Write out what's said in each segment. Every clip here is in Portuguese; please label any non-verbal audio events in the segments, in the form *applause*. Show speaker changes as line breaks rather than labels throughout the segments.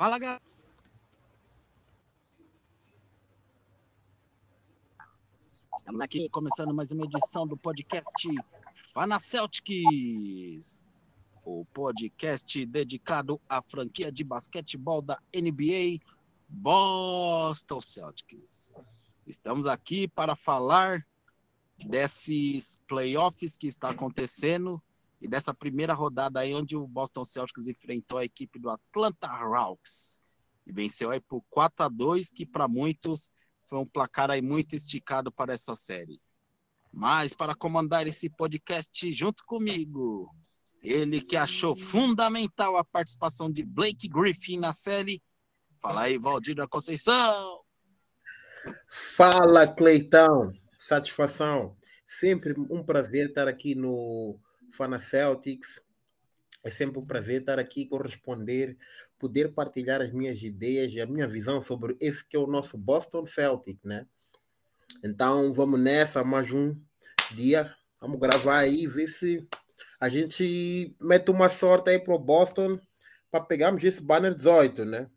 Fala, galera. Estamos aqui começando mais uma edição do podcast Fana Celtics, o podcast dedicado à franquia de basquetebol da NBA Boston Celtics. Estamos aqui para falar desses playoffs que está acontecendo e dessa primeira rodada aí onde o Boston Celtics enfrentou a equipe do Atlanta Hawks e venceu aí por 4 a 2, que para muitos foi um placar aí muito esticado para essa série. Mas para comandar esse podcast junto comigo, ele que achou fundamental a participação de Blake Griffin na série. Fala aí, Valdir da Conceição.
Fala, Cleitão. Satisfação. Sempre um prazer estar aqui no Fana Celtics. É sempre um prazer estar aqui corresponder, poder partilhar as minhas ideias e a minha visão sobre esse que é o nosso Boston Celtic, né? Então vamos nessa, mais um dia. Vamos gravar aí, ver se a gente mete uma sorte aí pro Boston para pegarmos esse banner 18, né?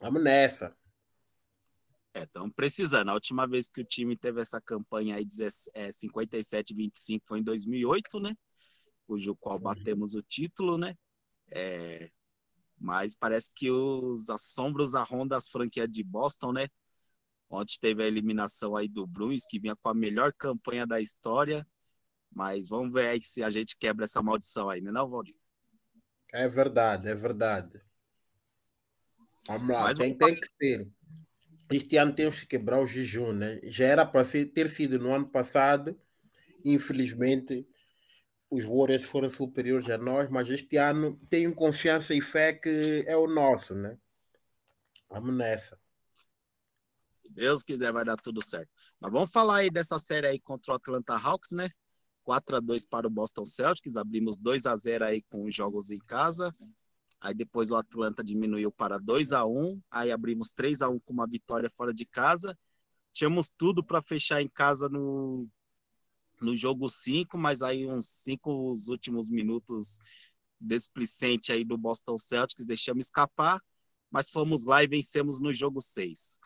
Vamos nessa.
É, estamos precisando. A última vez que o time teve essa campanha aí, é, 57-25, foi em 2008, né? Cujo qual uhum. batemos o título, né? É, mas parece que os assombros arrondam as franquias de Boston, né? Ontem teve a eliminação aí do Bruins, que vinha com a melhor campanha da história. Mas vamos ver aí se a gente quebra essa maldição aí, né, não, Valdir?
É verdade, é verdade. Vamos lá, tem, tem que ser. Este ano temos que quebrar o jejum, né? Já era para ter sido no ano passado, infelizmente os Warriors foram superiores a nós, mas este ano tenho confiança e fé que é o nosso, né? Vamos nessa.
Se Deus quiser, vai dar tudo certo. Mas vamos falar aí dessa série aí contra o Atlanta Hawks, né? 4 a 2 para o Boston Celtics, abrimos 2 a 0 aí com os jogos em casa. Aí depois o Atlanta diminuiu para 2 a 1, aí abrimos 3 a 1 com uma vitória fora de casa. Tínhamos tudo para fechar em casa no no jogo 5, mas aí uns 5 os últimos minutos desplicente aí do Boston Celtics, deixamos escapar, mas fomos lá e vencemos no jogo 6.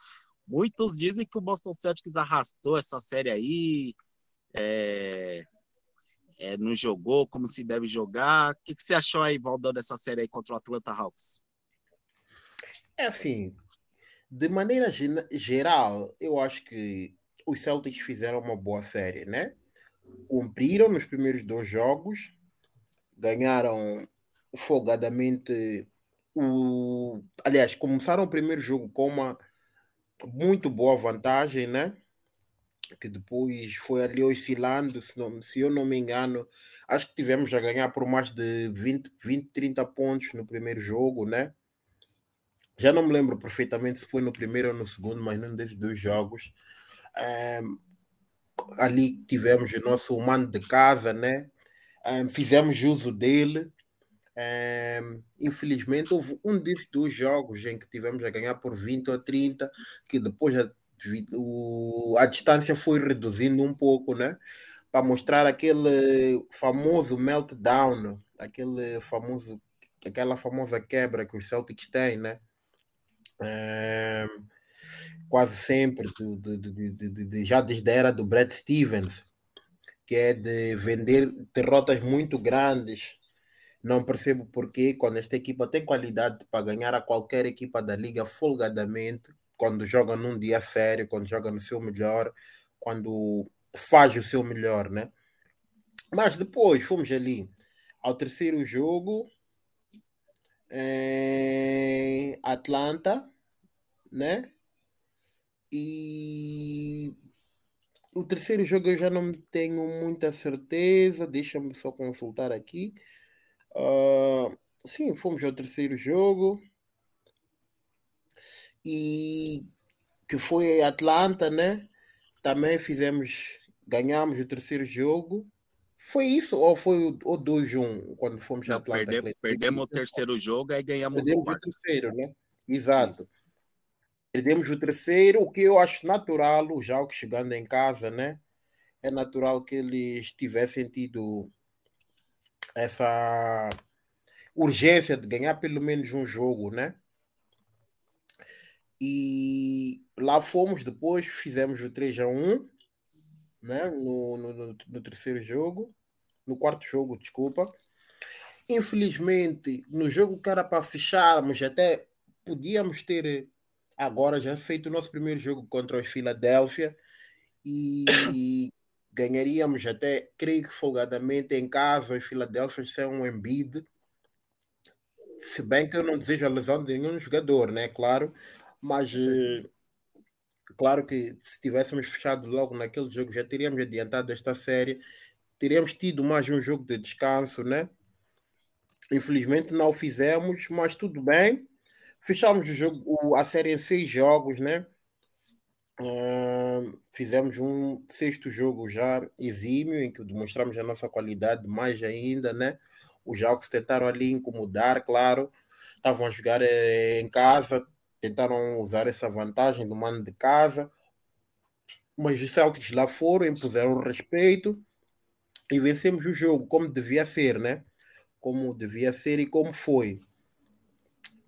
Muitos dizem que o Boston Celtics arrastou essa série aí, é, é, não jogou como se deve jogar. O que, que você achou aí, Valdão, dessa série aí contra o Atlanta Hawks?
É assim, de maneira geral, eu acho que os Celtics fizeram uma boa série, né? Cumpriram nos primeiros dois jogos, ganharam folgadamente o. Aliás, começaram o primeiro jogo com uma muito boa vantagem, né? Que depois foi ali oscilando, se, não, se eu não me engano, acho que tivemos a ganhar por mais de 20, 20, 30 pontos no primeiro jogo, né? Já não me lembro perfeitamente se foi no primeiro ou no segundo, mas num desses dois jogos. Um, ali tivemos o nosso humano de casa, né? Um, fizemos uso dele. Um, infelizmente, houve um desses dois jogos em que tivemos a ganhar por 20 ou 30, que depois a, o, a distância foi reduzindo um pouco, né? Para mostrar aquele famoso meltdown, aquele famoso, aquela famosa quebra que os Celtics têm, né? Um, quase sempre, do, do, do, já desde a era do Brad Stevens, que é de vender derrotas muito grandes. Não percebo porquê, quando esta equipa tem qualidade para ganhar a qualquer equipa da liga folgadamente, quando joga num dia sério, quando joga no seu melhor, quando faz o seu melhor, né? Mas depois fomos ali ao terceiro jogo, em Atlanta, né? E o terceiro jogo eu já não tenho muita certeza, deixa-me só consultar aqui. Uh, sim, fomos ao terceiro jogo. E que foi Atlanta, né? Também fizemos, ganhamos o terceiro jogo. Foi isso ou foi o, o 2-1 quando fomos a Atlanta?
Perdemos, perdemos o terceiro jogo e ganhamos
perdemos o quarto. o terceiro, né? Exato. Isso. Perdemos o terceiro, o que eu acho natural, o Jalco chegando em casa, né? É natural que eles tivessem tido essa urgência de ganhar pelo menos um jogo, né? E lá fomos depois, fizemos o 3 a 1 né? no, no, no terceiro jogo, no quarto jogo, desculpa. Infelizmente, no jogo que era para fecharmos, até podíamos ter agora já feito o nosso primeiro jogo contra os Philadelphia e *coughs* ganharíamos até, creio que folgadamente em casa, os Philadelphia são um Embiid. Se bem que eu não desejo a lesão de nenhum jogador, né? Claro, mas eh, claro que se tivéssemos fechado logo naquele jogo, já teríamos adiantado esta série, teríamos tido mais um jogo de descanso, né? Infelizmente não o fizemos, mas tudo bem. Fechamos o jogo, a série em seis jogos, né? Uh, fizemos um sexto jogo já exímio, em que demonstramos a nossa qualidade mais ainda, né? Os jogos tentaram ali incomodar, claro, estavam a jogar eh, em casa, tentaram usar essa vantagem do mano de casa, mas os Celtics lá foram, impuseram respeito e vencemos o jogo como devia ser, né? Como devia ser e como foi.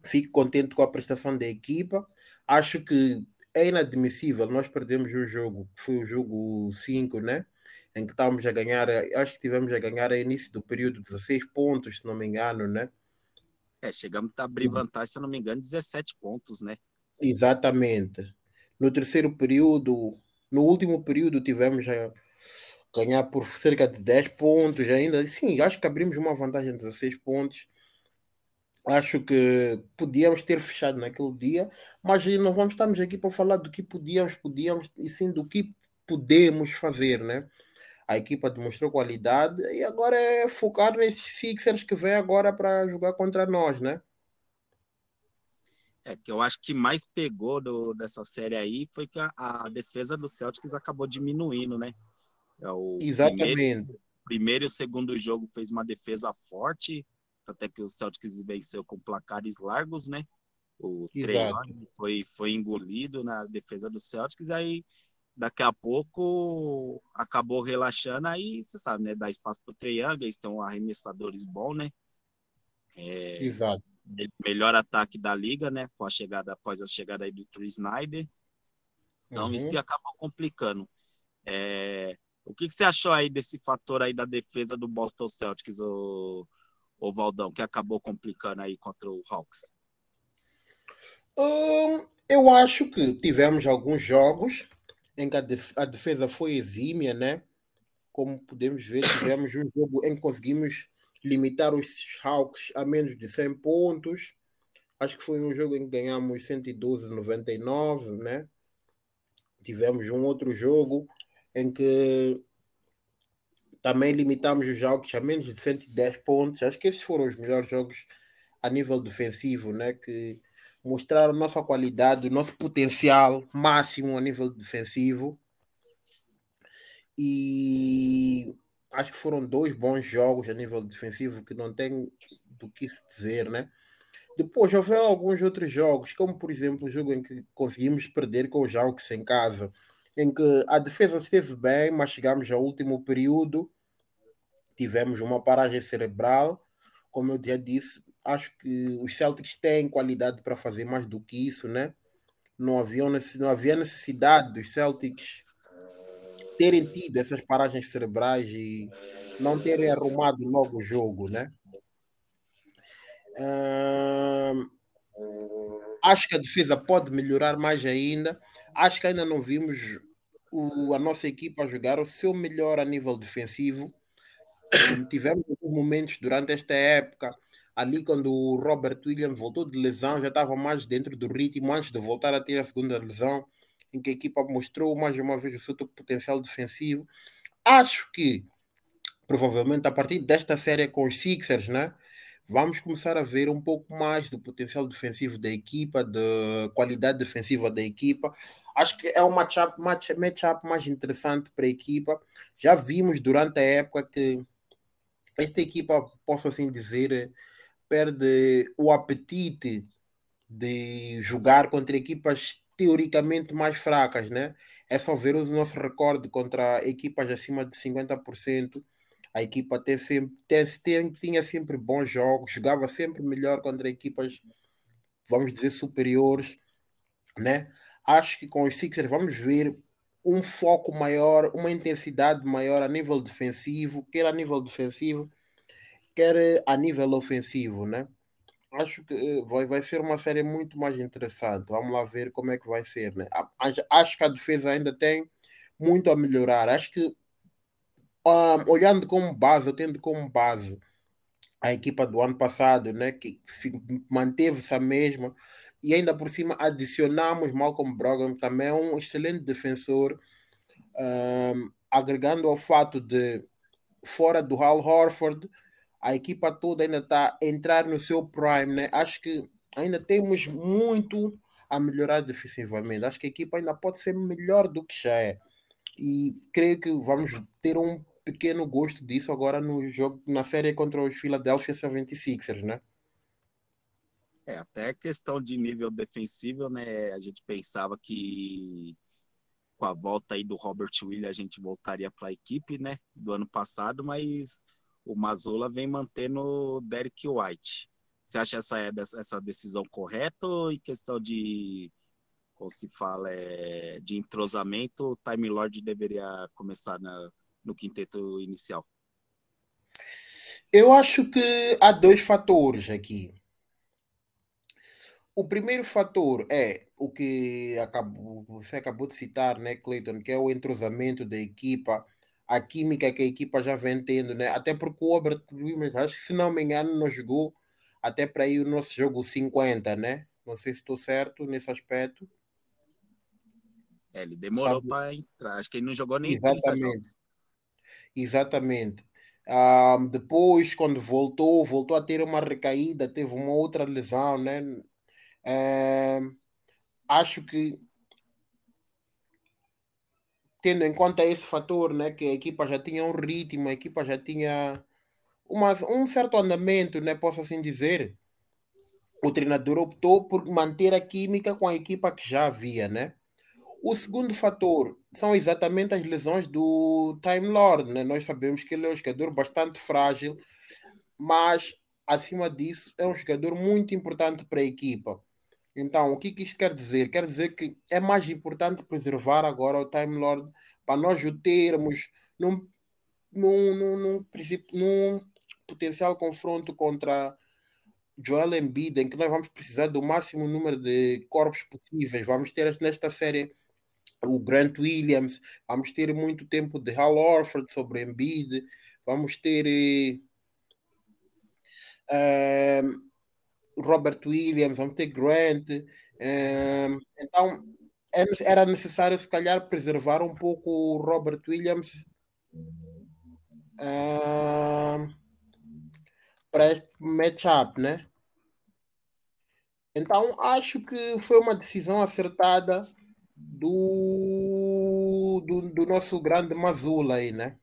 Fico contente com a prestação da equipa. Acho que é inadmissível nós perdemos o jogo, que foi o jogo 5, né? Em que estávamos a ganhar, acho que tivemos a ganhar a início do período 16 pontos, se não me engano, né?
É, chegamos a abrir vantagem, se não me engano, 17 pontos, né?
Exatamente. No terceiro período, no último período, tivemos a ganhar por cerca de 10 pontos ainda. Sim, acho que abrimos uma vantagem de 16 pontos. Acho que podíamos ter fechado naquele dia, mas não vamos estarmos aqui para falar do que podíamos, podíamos, e sim do que podemos fazer, né? a equipa demonstrou qualidade e agora é focar nesses Sixers que vem agora para jogar contra nós, né?
É, que eu acho que mais pegou do, dessa série aí foi que a, a defesa do Celtics acabou diminuindo, né?
É o Exatamente.
Primeiro, primeiro e o segundo jogo fez uma defesa forte, até que o Celtics venceu com placares largos, né? O treino foi, foi engolido na defesa do Celtics, aí daqui a pouco acabou relaxando, aí você sabe, né? Dá espaço para o Triângulo, eles estão arremessadores bons, né?
É, Exato.
Melhor ataque da liga, né? Com a chegada, após a chegada aí do Tree Snyder. Então, uhum. isso que acabou complicando. É, o que, que, você achou aí desse fator aí da defesa do Boston Celtics, o, o Valdão, que acabou complicando aí contra o Hawks?
Um, eu acho que tivemos alguns jogos em que a defesa foi exímia, né? Como podemos ver, tivemos um jogo em que conseguimos limitar os Hawks a menos de 100 pontos. Acho que foi um jogo em que ganhamos 112,99, né? Tivemos um outro jogo em que também limitamos os jogos a menos de 110 pontos. Acho que esses foram os melhores jogos a nível defensivo, né? Que mostrar a nossa qualidade, o nosso potencial máximo a nível defensivo. E acho que foram dois bons jogos a nível defensivo que não tem do que se dizer, né? Depois houveram alguns outros jogos, como por exemplo o jogo em que conseguimos perder com os jogos em casa, em que a defesa esteve bem, mas chegamos ao último período, tivemos uma paragem cerebral, como eu já disse, acho que os Celtics têm qualidade para fazer mais do que isso, né? Não havia, não havia necessidade dos Celtics terem tido essas paragens cerebrais e não terem arrumado logo o jogo, né? Hum, acho que a defesa pode melhorar mais ainda. Acho que ainda não vimos o, a nossa equipa jogar o seu melhor a nível defensivo. Tivemos alguns momentos durante esta época ali quando o Robert Williams voltou de lesão, já estava mais dentro do ritmo antes de voltar a ter a segunda lesão, em que a equipa mostrou mais uma vez o seu potencial defensivo. Acho que provavelmente a partir desta série com os Sixers, né? Vamos começar a ver um pouco mais do potencial defensivo da equipa, da qualidade defensiva da equipa. Acho que é um matchup, match, matchup mais interessante para a equipa. Já vimos durante a época que esta equipa, posso assim dizer, perde o apetite de jogar contra equipas teoricamente mais fracas, né? É só ver o nosso recorde contra equipas acima de 50%. A equipa tem sempre, tem, tem, tinha sempre bons jogos, jogava sempre melhor contra equipas, vamos dizer, superiores. né? Acho que com os Sixers vamos ver um foco maior, uma intensidade maior a nível defensivo, quer a nível defensivo, quer a nível ofensivo, né? Acho que eh, vai, vai ser uma série muito mais interessante. Vamos lá ver como é que vai ser, né? Acho que a defesa ainda tem muito a melhorar. Acho que um, olhando como base, tendo como base a equipa do ano passado, né, que manteve-se a mesma, e ainda por cima adicionamos Malcolm Brogdon, também é um excelente defensor, um, agregando ao fato de fora do Hal Horford, a equipa toda ainda está a entrar no seu prime, né? Acho que ainda temos muito a melhorar defensivamente. Acho que a equipa ainda pode ser melhor do que já é. E creio que vamos ter um pequeno gosto disso agora no jogo, na série contra os Philadelphia 76ers, né?
É, até questão de nível defensivo, né? A gente pensava que com a volta aí do Robert Williams a gente voltaria para a equipe, né? Do ano passado, mas o Mazola vem mantendo o Derek White. Você acha essa, essa decisão correta ou em questão de, como se fala, é, de entrosamento, o Time Lord deveria começar na, no quinteto inicial?
Eu acho que há dois fatores aqui. O primeiro fator é o que acabou, você acabou de citar, né, Clayton, que é o entrosamento da equipa, a química que a equipa já vem tendo, né? Até porque o Albert Williams, acho que se não me engano, não jogou até para ir o nosso jogo 50, né? Não sei se estou certo nesse aspecto.
É, ele demorou para entrar, acho que ele não jogou nem
Exatamente. Exatamente. Um, depois, quando voltou, voltou a ter uma recaída, teve uma outra lesão, né? Acho que tendo em conta esse fator, né, que a equipa já tinha um ritmo, a equipa já tinha uma, um certo andamento, né, posso assim dizer, o treinador optou por manter a química com a equipa que já havia, né? O segundo fator são exatamente as lesões do Time Lord, né? Nós sabemos que ele é um jogador bastante frágil, mas acima disso é um jogador muito importante para a equipa. Então, o que, que isto quer dizer? Quer dizer que é mais importante preservar agora o Time Lord para nós o termos num, num, num, num, num potencial confronto contra Joel Embiid, em que nós vamos precisar do máximo número de corpos possíveis. Vamos ter nesta série o Grant Williams, vamos ter muito tempo de Hal Orford sobre Embiid, vamos ter eh, Robert Williams, vamos ter Grant. Um, então é era necessário, se calhar, preservar um pouco o Robert Williams um, para este matchup, né? Então acho que foi uma decisão acertada do, do, do nosso grande Mazula aí, né?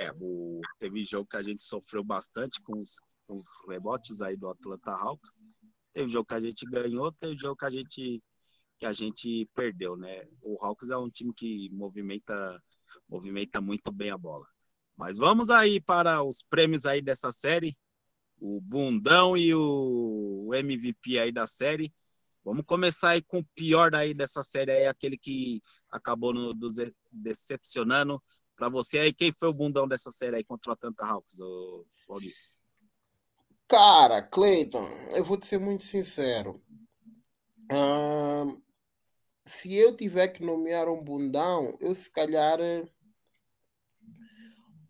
É, o, teve jogo que a gente sofreu bastante com os os rebotes aí do Atlanta Hawks. Teve jogo que a gente ganhou, teve jogo que a gente que a gente perdeu, né? O Hawks é um time que movimenta movimenta muito bem a bola. Mas vamos aí para os prêmios aí dessa série, o bundão e o MVP aí da série. Vamos começar aí com o pior aí dessa série aí, aquele que acabou no, decepcionando. Para você aí, quem foi o bundão dessa série aí contra o Atlanta Hawks, Valdir?
Cara, Cleiton, eu vou te ser muito sincero. se eu tiver que nomear um bundão, eu se calhar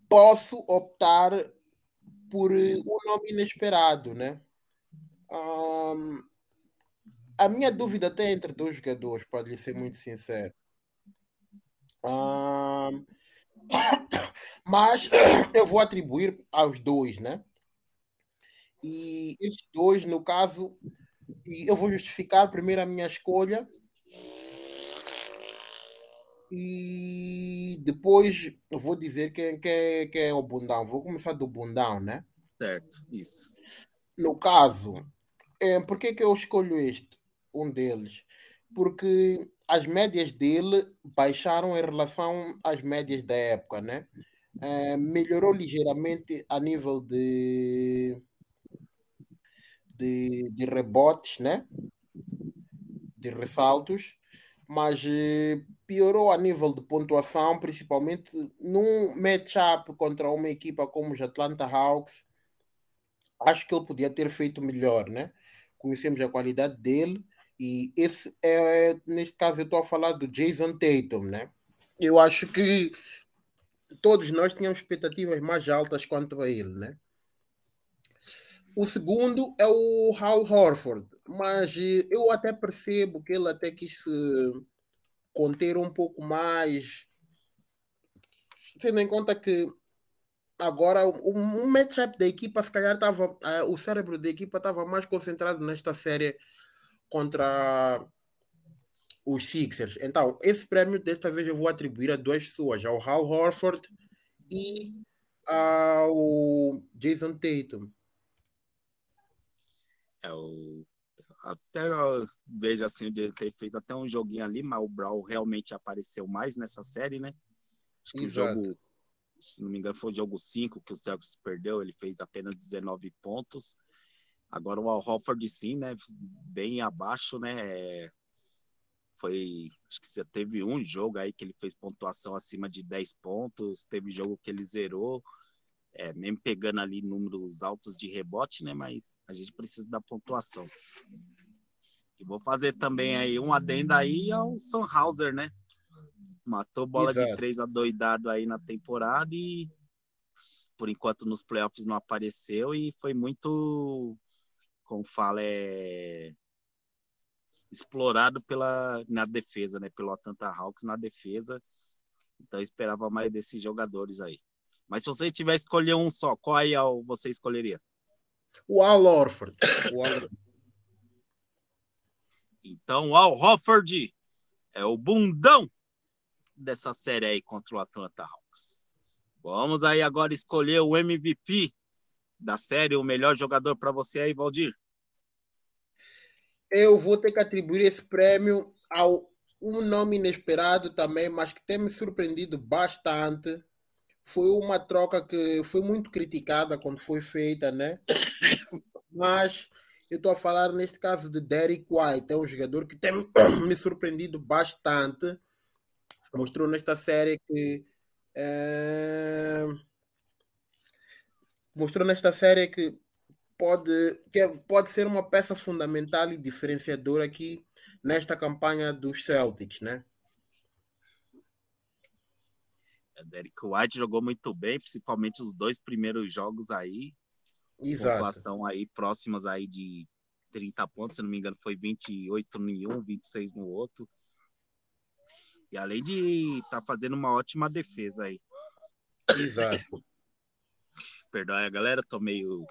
posso optar por um nome inesperado, né? a minha dúvida até entre dois jogadores, para lhe ser muito sincero. *coughs* mas *coughs* eu vou atribuir aos dois, né? E esses dois, no caso, e eu vou justificar primeiro a minha escolha e depois eu vou dizer quem, quem, quem é o bundão. Vou começar do bundão, né?
Certo, isso.
No caso, é, por que, que eu escolho este? Um deles. Porque as médias dele baixaram em relação às médias da época, né? É, melhorou ligeiramente a nível de de, de rebotes, né? de ressaltos, mas eh, piorou a nível de pontuação, principalmente num matchup contra uma equipa como os Atlanta Hawks. Acho que ele podia ter feito melhor, né? Conhecemos a qualidade dele e esse é, neste caso, eu estou a falar do Jason Tatum, né? Eu acho que todos nós tínhamos expectativas mais altas quanto a ele, né? O segundo é o Hal Horford, mas eu até percebo que ele até quis se conter um pouco mais, tendo em conta que agora o, o matchup da equipa, se calhar estava, o cérebro da equipa estava mais concentrado nesta série contra os Sixers. Então, esse prêmio desta vez eu vou atribuir a duas pessoas, ao Hal Horford e ao Jason Tatum.
É, o... Até eu vejo assim, ele ter feito até um joguinho ali, mas o Brown realmente apareceu mais nessa série, né? Acho que Exato. o jogo, se não me engano, foi o jogo 5 que o Celtics perdeu, ele fez apenas 19 pontos. Agora o Al Hofford sim, né? Bem abaixo, né? É, foi. Acho que você teve um jogo aí que ele fez pontuação acima de 10 pontos, teve jogo que ele zerou é, mesmo pegando ali números altos de rebote, né? Mas a gente precisa da pontuação. E vou fazer também aí um adendo aí ao Hauser, né? Matou bola Exato. de três adoidado aí na temporada e por enquanto nos playoffs não apareceu e foi muito, como fala, é explorado pela na defesa, né? Pelo Atlanta Hawks na defesa. Então eu esperava mais desses jogadores aí. Mas se você tiver escolher um só, qual aí você escolheria?
O Al Orford. O Al...
então, o Al Horford é o bundão dessa série aí contra o Atlanta Hawks. Vamos aí agora escolher o MVP da série, o melhor jogador para você aí, Valdir.
Eu vou ter que atribuir esse prêmio ao um nome inesperado também, mas que tem me surpreendido bastante foi uma troca que foi muito criticada quando foi feita, né? *coughs* Mas eu estou a falar neste caso de Derek White, é um jogador que tem *coughs* me surpreendido bastante. Mostrou nesta série que é... mostrou nesta série que pode, que pode ser uma peça fundamental e diferenciadora aqui nesta campanha dos Celtics, né?
Derek White jogou muito bem, principalmente os dois primeiros jogos aí.
Exato.
Pontuação aí próximas aí de 30 pontos, se não me engano, foi 28 em um, 26 no outro. E além de estar tá fazendo uma ótima defesa aí.
Exato. *coughs*
Perdão a galera, tô meio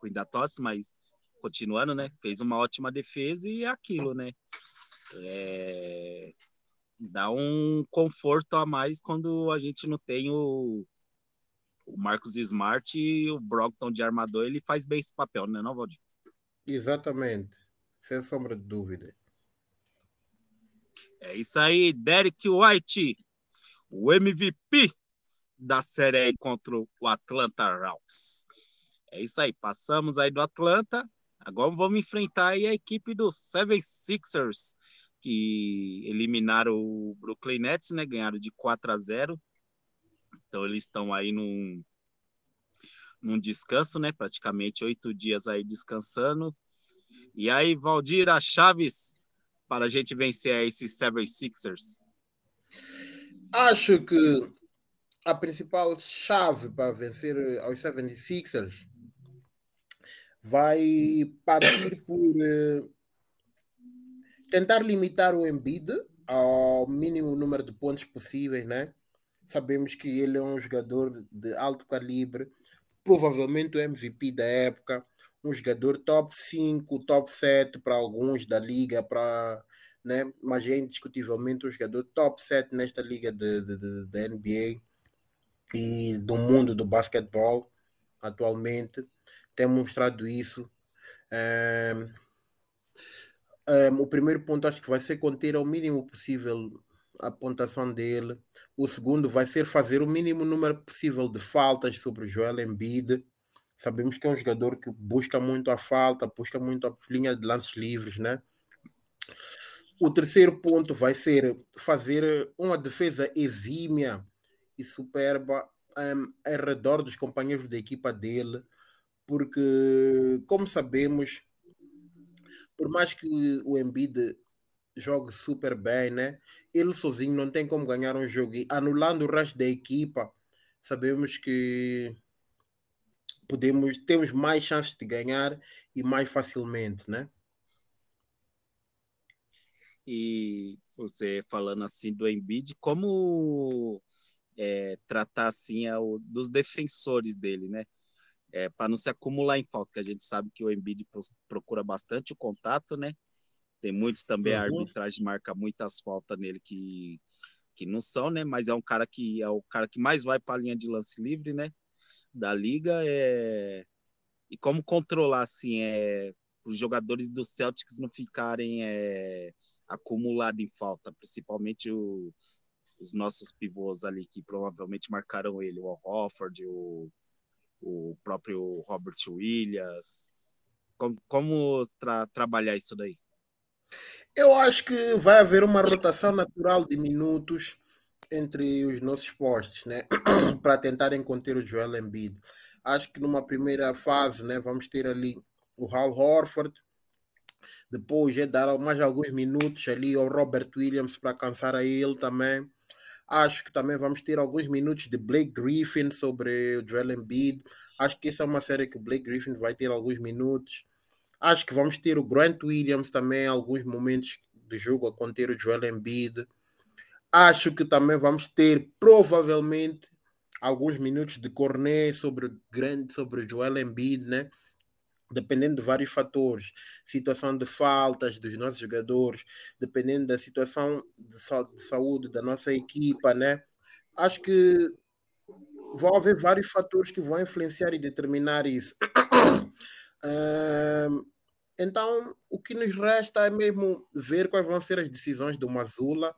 ruim da tosse, mas continuando, né? Fez uma ótima defesa e é aquilo, né? É dá um conforto a mais quando a gente não tem o, o Marcos Smart e o Brockton de armador, ele faz bem esse papel, né, não, Valdir?
Exatamente, sem sombra de dúvida.
É isso aí, Derek White, o MVP da série contra o Atlanta Hawks. É isso aí, passamos aí do Atlanta, agora vamos enfrentar aí a equipe dos Seven Sixers que eliminaram o Brooklyn Nets, né? Ganharam de 4 a 0. Então eles estão aí num, num descanso, né? Praticamente oito dias aí descansando. E aí, Valdir, a chaves para a gente vencer esses Seven Sixers?
Acho que a principal chave para vencer aos 76ers vai partir por eh, tentar limitar o Embiid ao mínimo número de pontos possíveis, né? Sabemos que ele é um jogador de alto calibre, provavelmente o MVP da época, um jogador top 5, top 7 para alguns da liga, para, né? mas é indiscutivelmente um jogador top 7 nesta liga da NBA e do mundo do basquetebol atualmente. Tem mostrado isso. É, um, o primeiro ponto acho que vai ser conter ao mínimo possível a pontuação dele. O segundo vai ser fazer o mínimo número possível de faltas sobre o Joel Embiid. Sabemos que é um jogador que busca muito a falta, busca muito a linha de lances livres, né? O terceiro ponto vai ser fazer uma defesa exímia e superba um, ao redor dos companheiros da equipa dele, porque, como sabemos, por mais que o Embiid jogue super bem, né? Ele sozinho não tem como ganhar um jogo e anulando o resto da equipa, sabemos que podemos temos mais chances de ganhar e mais facilmente, né?
E você falando assim do Embiid, como é, tratar assim o, dos defensores dele, né? É, para não se acumular em falta, que a gente sabe que o Embiid procura bastante o contato, né? Tem muitos também, uhum. a arbitragem marca muitas faltas nele que, que não são, né? Mas é um cara que é o cara que mais vai para a linha de lance livre, né? Da liga é e como controlar assim é os jogadores do Celtics não ficarem é, acumulado em falta, principalmente o, os nossos pivôs ali que provavelmente marcaram ele, o Hofford, o, o próprio Robert Williams. Como, como tra trabalhar isso daí?
Eu acho que vai haver uma rotação natural de minutos entre os nossos postos, né? *clears throat* para tentarem conter o Joel Embiid. Acho que numa primeira fase, né, vamos ter ali o Hal Horford, depois é dar mais alguns minutos ali ao Robert Williams para cansar a ele também. Acho que também vamos ter alguns minutos de Blake Griffin sobre o Joel Embiid. Acho que essa é uma série que o Blake Griffin vai ter alguns minutos. Acho que vamos ter o Grant Williams também alguns momentos do jogo a conter o Joel Embiid. Acho que também vamos ter provavelmente alguns minutos de Cornet sobre o sobre o Joel Embiid, né? Dependendo de vários fatores, situação de faltas dos nossos jogadores, dependendo da situação de, sa de saúde da nossa equipa, né? Acho que vão haver vários fatores que vão influenciar e determinar isso. *coughs* uh, então, o que nos resta é mesmo ver quais vão ser as decisões do Mazula.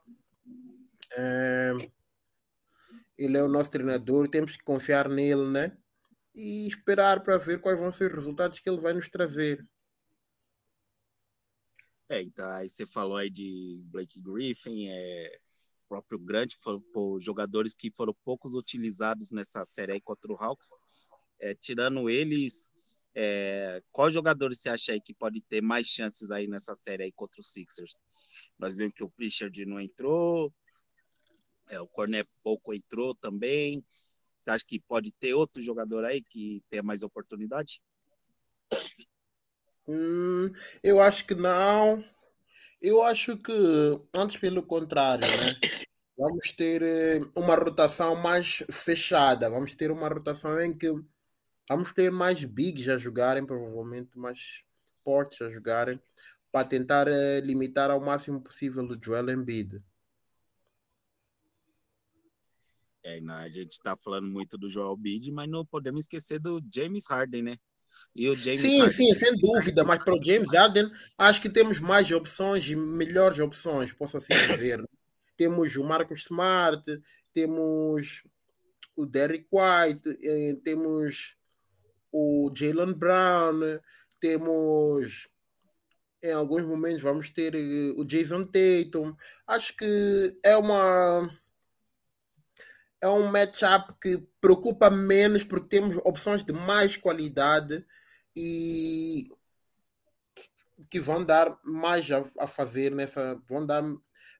Uh, ele é o nosso treinador, temos que confiar nele, né? E esperar para ver quais vão ser os resultados que ele vai nos trazer.
É, então aí você falou aí de Blake Griffin, é, próprio Grant, foram pô, jogadores que foram poucos utilizados nessa série aí contra o Hawks. É, tirando eles, é, qual jogador você acha aí que pode ter mais chances aí nessa série aí contra os Sixers? Nós vimos que o Pritchard não entrou, é, o Cornet pouco entrou também. Você acha que pode ter outro jogador aí que tenha mais oportunidade?
Hum, eu acho que não. Eu acho que, antes pelo contrário, né? *coughs* Vamos ter eh, uma rotação mais fechada. Vamos ter uma rotação em que vamos ter mais bigs a jogarem, provavelmente mais fortes a jogarem, para tentar eh, limitar ao máximo possível o Joel Embiid.
É, a gente está falando muito do Joel Bid, mas não podemos esquecer do James Harden, né?
E o James sim, Harden, sim, sem dúvida, mas para o James Harden acho que temos mais opções e melhores opções, posso assim *laughs* dizer. temos o Marcus Smart, temos o Derrick White, eh, temos o Jalen Brown, temos em alguns momentos vamos ter eh, o Jason Tatum. Acho que é uma é um matchup que preocupa menos porque temos opções de mais qualidade e que vão dar mais a, a fazer nessa. vão dar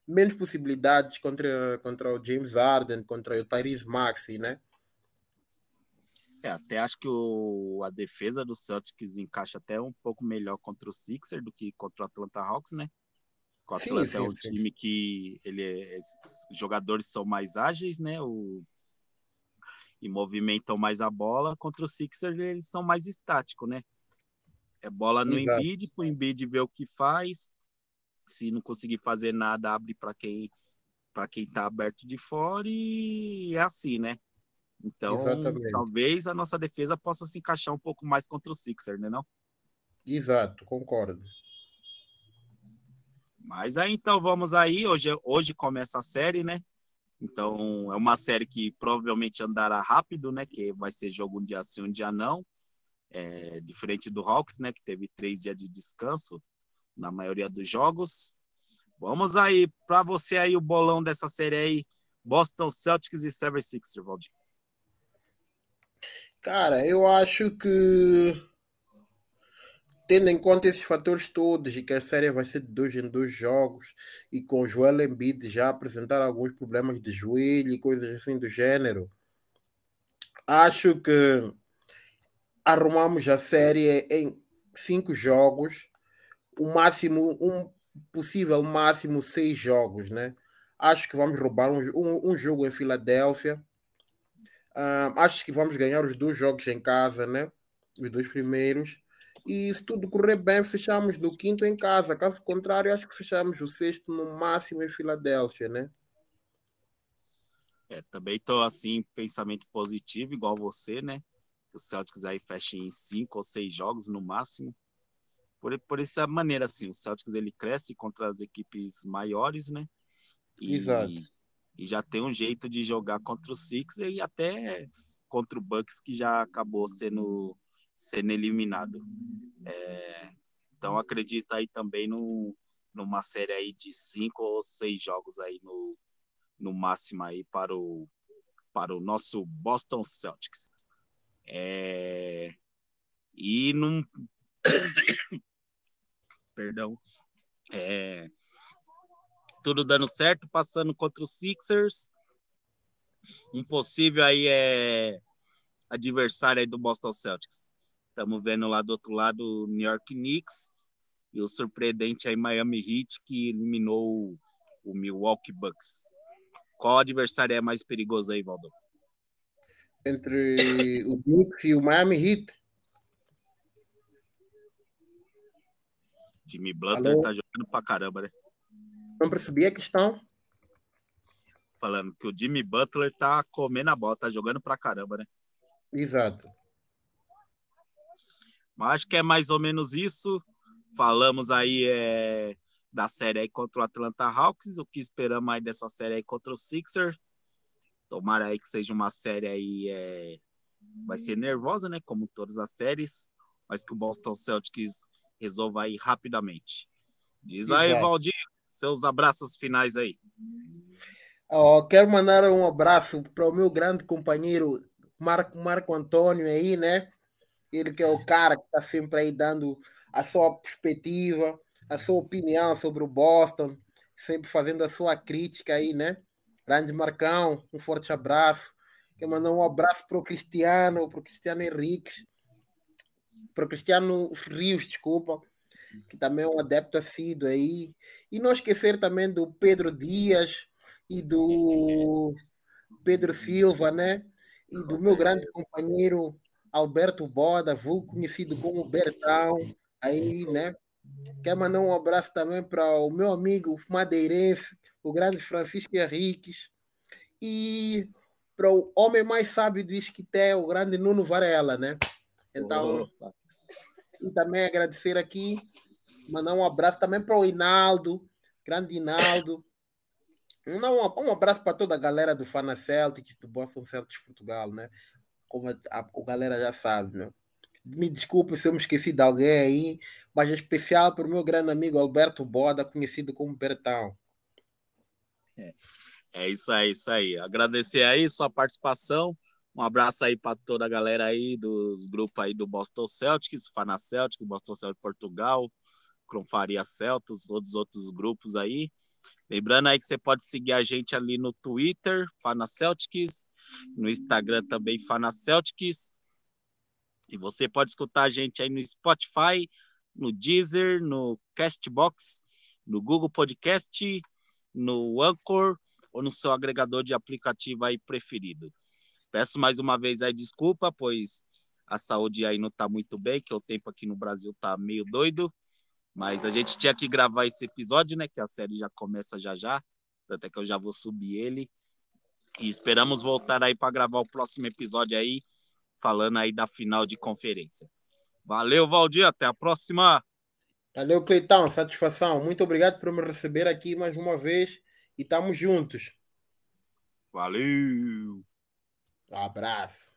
menos possibilidades contra, contra o James Harden, contra o Tyrese Maxey, né?
É, até acho que o, a defesa do Celtics encaixa até um pouco melhor contra o Sixer do que contra o Atlanta Hawks, né? O Atlanta sim, sim, é um sim. time que ele é, os jogadores são mais ágeis, né? O, e movimentam mais a bola. Contra o Sixers eles são mais estáticos, né? É bola no Exato. Embiid, o Embiid vê o que faz. Se não conseguir fazer nada, abre para quem para quem está aberto de fora e é assim, né? Então, Exatamente. talvez a nossa defesa possa se encaixar um pouco mais contra o Sixer, né não?
Exato, concordo.
Mas aí então vamos aí, hoje, hoje começa a série, né? Então é uma série que provavelmente andará rápido, né? Que vai ser jogo um dia sim, um dia não. É, diferente do Hawks, né? Que teve três dias de descanso na maioria dos jogos. Vamos aí, para você aí, o bolão dessa série aí, Boston Celtics e 76ers, Valdir.
Cara, eu acho que tendo em conta esses fatores todos e que a série vai ser de dois em dois jogos e com o Joel Embiid já apresentar alguns problemas de joelho e coisas assim do gênero, acho que arrumamos a série em cinco jogos, o máximo, um possível máximo seis jogos, né? Acho que vamos roubar um, um, um jogo em Filadélfia. Uh, acho que vamos ganhar os dois jogos em casa, né? Os dois primeiros. E se tudo correr bem, fechamos no quinto em casa. Caso contrário, acho que fechamos o sexto no máximo em Filadélfia, né?
É, também estou assim, pensamento positivo, igual você, né? O Celtics aí fecha em cinco ou seis jogos no máximo. Por, por essa maneira, assim, o Celtics ele cresce contra as equipes maiores, né?
E, Exato.
E já tem um jeito de jogar contra o Sixers e até contra o Bucks, que já acabou sendo, sendo eliminado. É, então acredito aí também no, numa série aí de cinco ou seis jogos aí no, no máximo aí para o, para o nosso Boston Celtics. É, e num. *coughs* Perdão. É, tudo dando certo, passando contra os Sixers. Um possível aí é adversário aí do Boston Celtics. Estamos vendo lá do outro lado o New York Knicks e o surpreendente aí Miami Heat que eliminou o Milwaukee Bucks. Qual adversário é mais perigoso aí, Valdo?
Entre o Knicks e o Miami Heat.
Jimmy Butler Alô? tá jogando pra caramba, né?
Não percebi a questão.
Falando que o Jimmy Butler tá comendo a bola, tá jogando pra caramba, né?
Exato.
Mas acho que é mais ou menos isso. Falamos aí é, da série aí contra o Atlanta Hawks, o que esperamos aí dessa série aí contra o Sixers. Tomara aí que seja uma série aí, é... vai ser nervosa, né, como todas as séries, mas que o Boston Celtics resolva aí rapidamente. Diz aí, Exato. Valdir, seus abraços finais aí.
Oh, quero mandar um abraço para o meu grande companheiro Marco, Marco Antônio aí, né? Ele que é o cara que está sempre aí dando a sua perspectiva, a sua opinião sobre o Boston, sempre fazendo a sua crítica aí, né? Grande Marcão, um forte abraço. Quero mandar um abraço para o Cristiano, para o Cristiano Henrique, para o Cristiano Rios, desculpa, que também é um adepto assíduo aí. E não esquecer também do Pedro Dias e do Pedro Silva, né? E do meu grande companheiro Alberto Boda, vulgo conhecido como Bertão, aí, né? Quero mandar um abraço também para o meu amigo madeirense, o grande Francisco Henriques, e para o homem mais sábio do Isquité, o grande Nuno Varela, né? Então, e também agradecer aqui, mandar um abraço também para o Inaldo, grande Inaldo. Um, um abraço para toda a galera do Fana Celtics, do Boston Celtics Portugal, né? Como a, a, galera já sabe, né? Me desculpe se eu me esqueci de alguém aí, mas é especial para o meu grande amigo Alberto Boda, conhecido como Bertão.
É, é isso aí, isso aí. Agradecer aí sua participação. Um abraço aí para toda a galera aí dos grupos aí do Boston Celtics, Fana Celtics, Boston Celtics Portugal, Cronfaria Celtics, todos os outros grupos aí. Lembrando aí que você pode seguir a gente ali no Twitter, Fana Celtics, no Instagram também, Fana Celtics. E você pode escutar a gente aí no Spotify, no Deezer, no Castbox, no Google Podcast, no Anchor ou no seu agregador de aplicativo aí preferido. Peço mais uma vez aí desculpa, pois a saúde aí não está muito bem, que o tempo aqui no Brasil está meio doido, mas a gente tinha que gravar esse episódio, né, que a série já começa já já, até que eu já vou subir ele. E esperamos voltar aí para gravar o próximo episódio aí, falando aí da final de conferência. Valeu, Valdir, até a próxima.
Valeu, Cleitão, satisfação. Muito obrigado por me receber aqui mais uma vez e estamos juntos.
Valeu.
Um abraço.